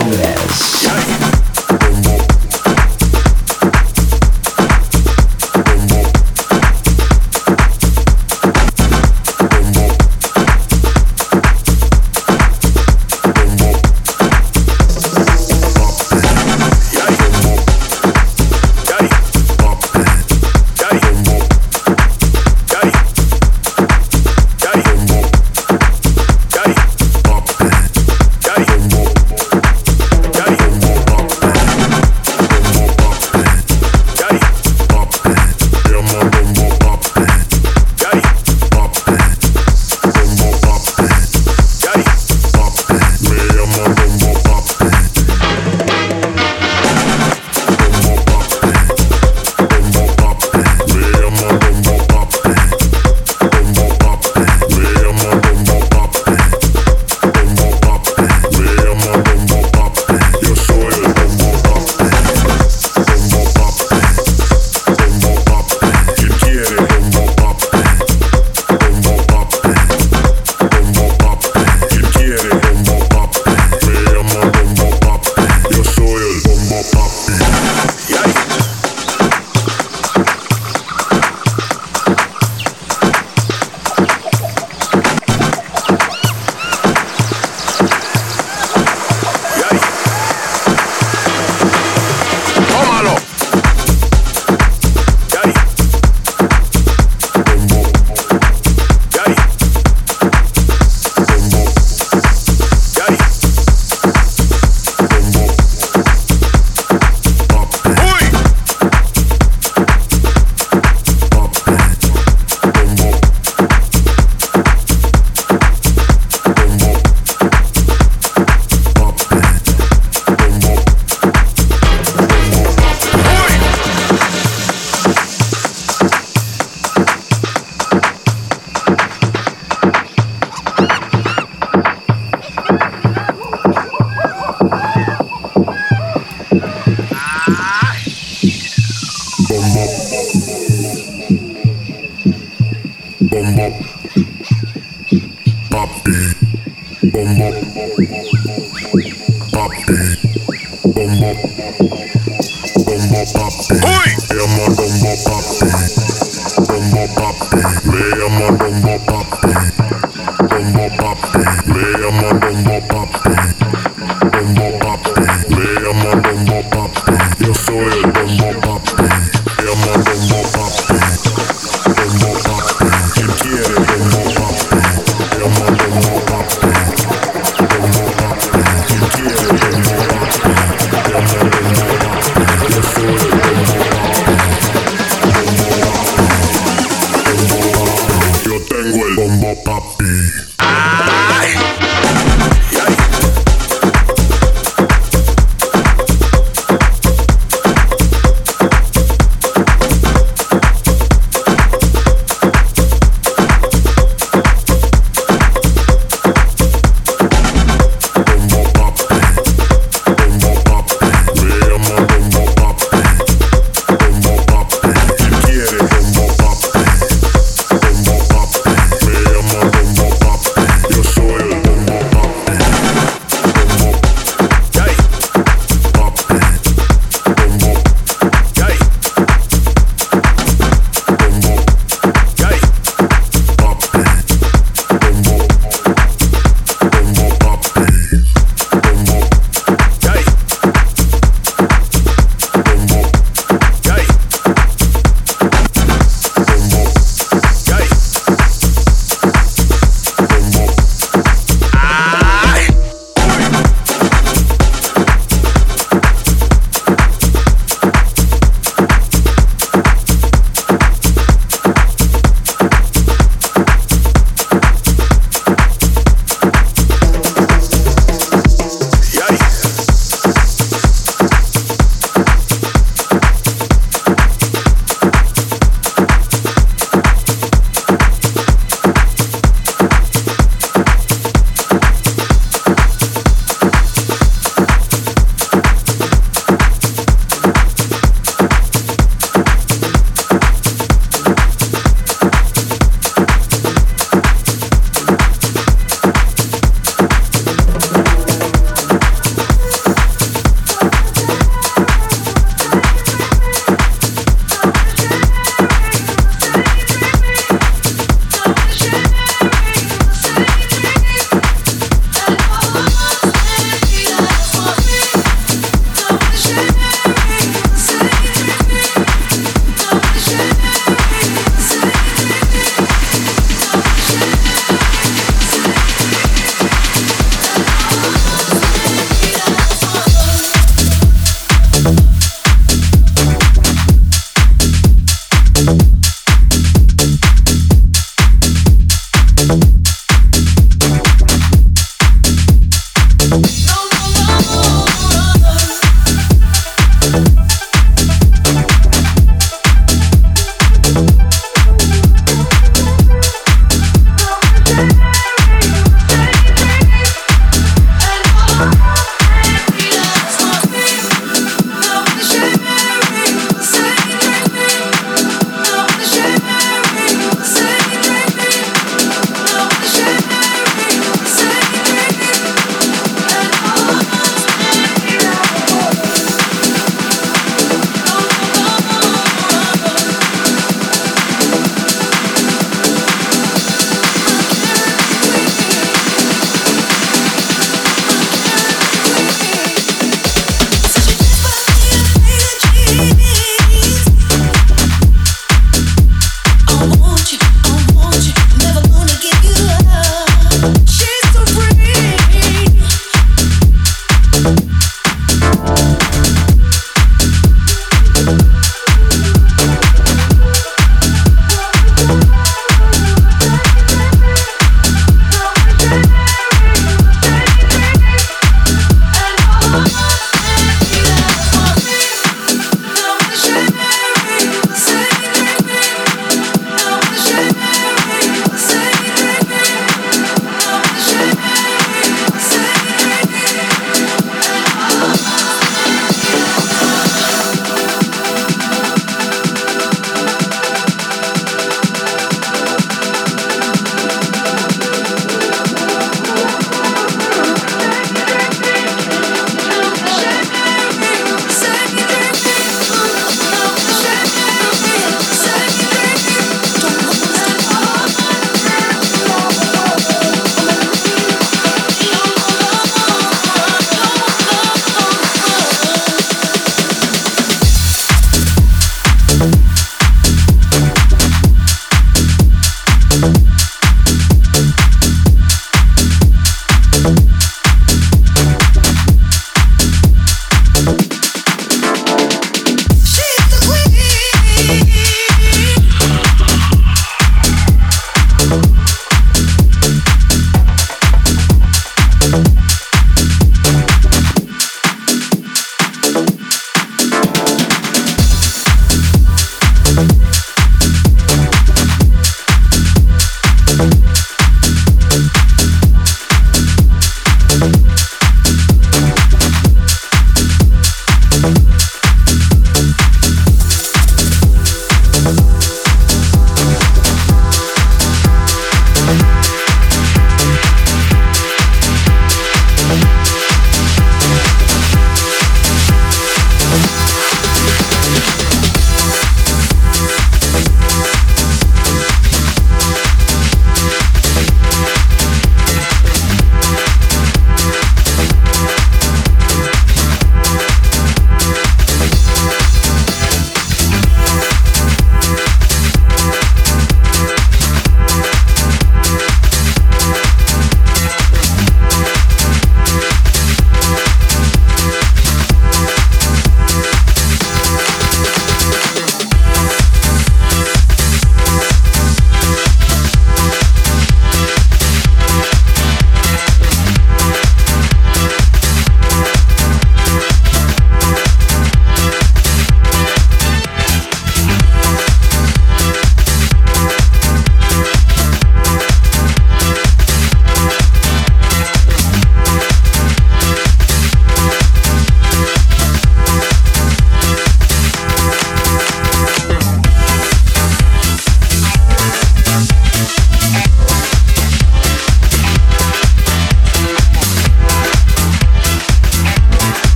known as.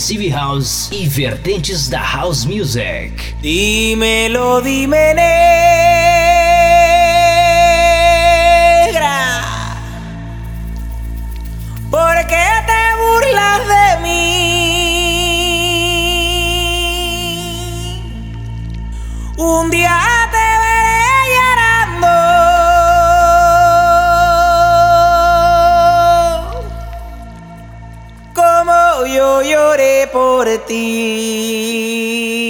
Progressive House e vertentes da House Music. Dímelo, dime por ti.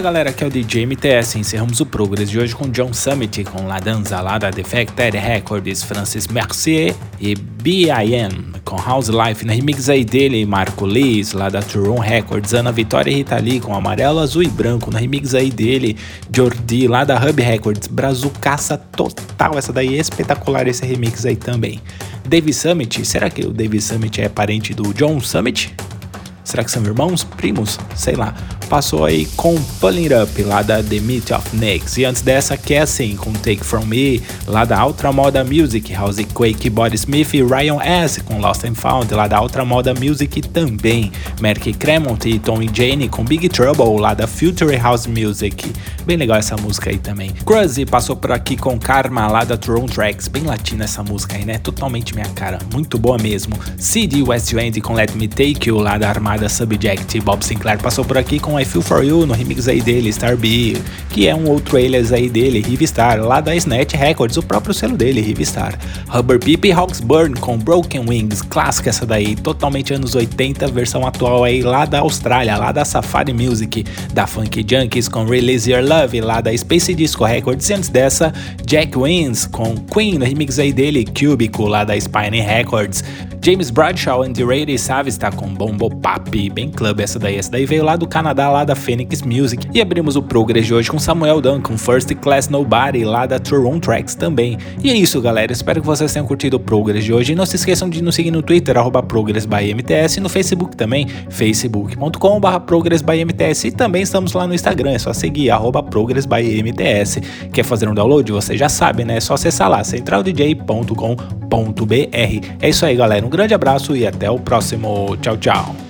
Fala galera, aqui é o DJ MTS. Encerramos o Progress de hoje com John Summit, com La Danza lá da Defected Records, Francis Mercier e B.I.N. com House Life. Na remix aí dele, Marco Lees, lá da Turon Records, Ana Vitória e Rita Lee com Amarelo, Azul e Branco. Na remix aí dele, Jordi, lá da Hub Records, Brazucaça total. Essa daí é espetacular, esse remix aí também. Dave Summit, será que o Dave Summit é parente do John Summit? Será que são irmãos? Primos? Sei lá passou aí com Pulling Up, lá da The Meat of Nicks. E antes dessa, Cassie com Take From Me, lá da Ultra Moda Music, House Quake, Body Smith e Ryan S. com Lost and Found, lá da Ultra Moda Music também. Merck Cremont e Tom e Jane com Big Trouble, lá da Future House Music. Bem legal essa música aí também. Cruzzy passou por aqui com Karma, lá da Throne Tracks. Bem latina essa música aí, né? Totalmente minha cara. Muito boa mesmo. CD West End com Let Me Take You, lá da Armada Subject. Bob Sinclair passou por aqui com I Feel For You no remix aí dele, Star B, que é um outro alias aí dele, Rivistar, lá da Snatch Records, o próprio selo dele, Rivistar. Rubber Peep e Hawksburn com Broken Wings, clássica essa daí, totalmente anos 80, versão atual aí lá da Austrália, lá da Safari Music, da Funky Junkies com Release Your Love, lá da Space Disco Records, e antes dessa, Jack Wins com Queen no remix aí dele, Cubico, lá da Spine Records. James Bradshaw and the Rady Savage está com Bombo Pop, bem club essa daí. Essa daí veio lá do Canadá, lá da Phoenix Music. E abrimos o Progress de hoje com Samuel Duncan, First Class Nobody, lá da Turon Tracks também. E é isso, galera. Espero que vocês tenham curtido o Progress de hoje. E não se esqueçam de nos seguir no Twitter, ProgressByMTS, e no Facebook também, facebook.com.br ProgressByMTS. E também estamos lá no Instagram, é só seguir, ProgressByMTS. Quer fazer um download? Você já sabe, né? É só acessar lá, centraldj.com.br. É isso aí, galera. Um grande abraço e até o próximo. Tchau, tchau.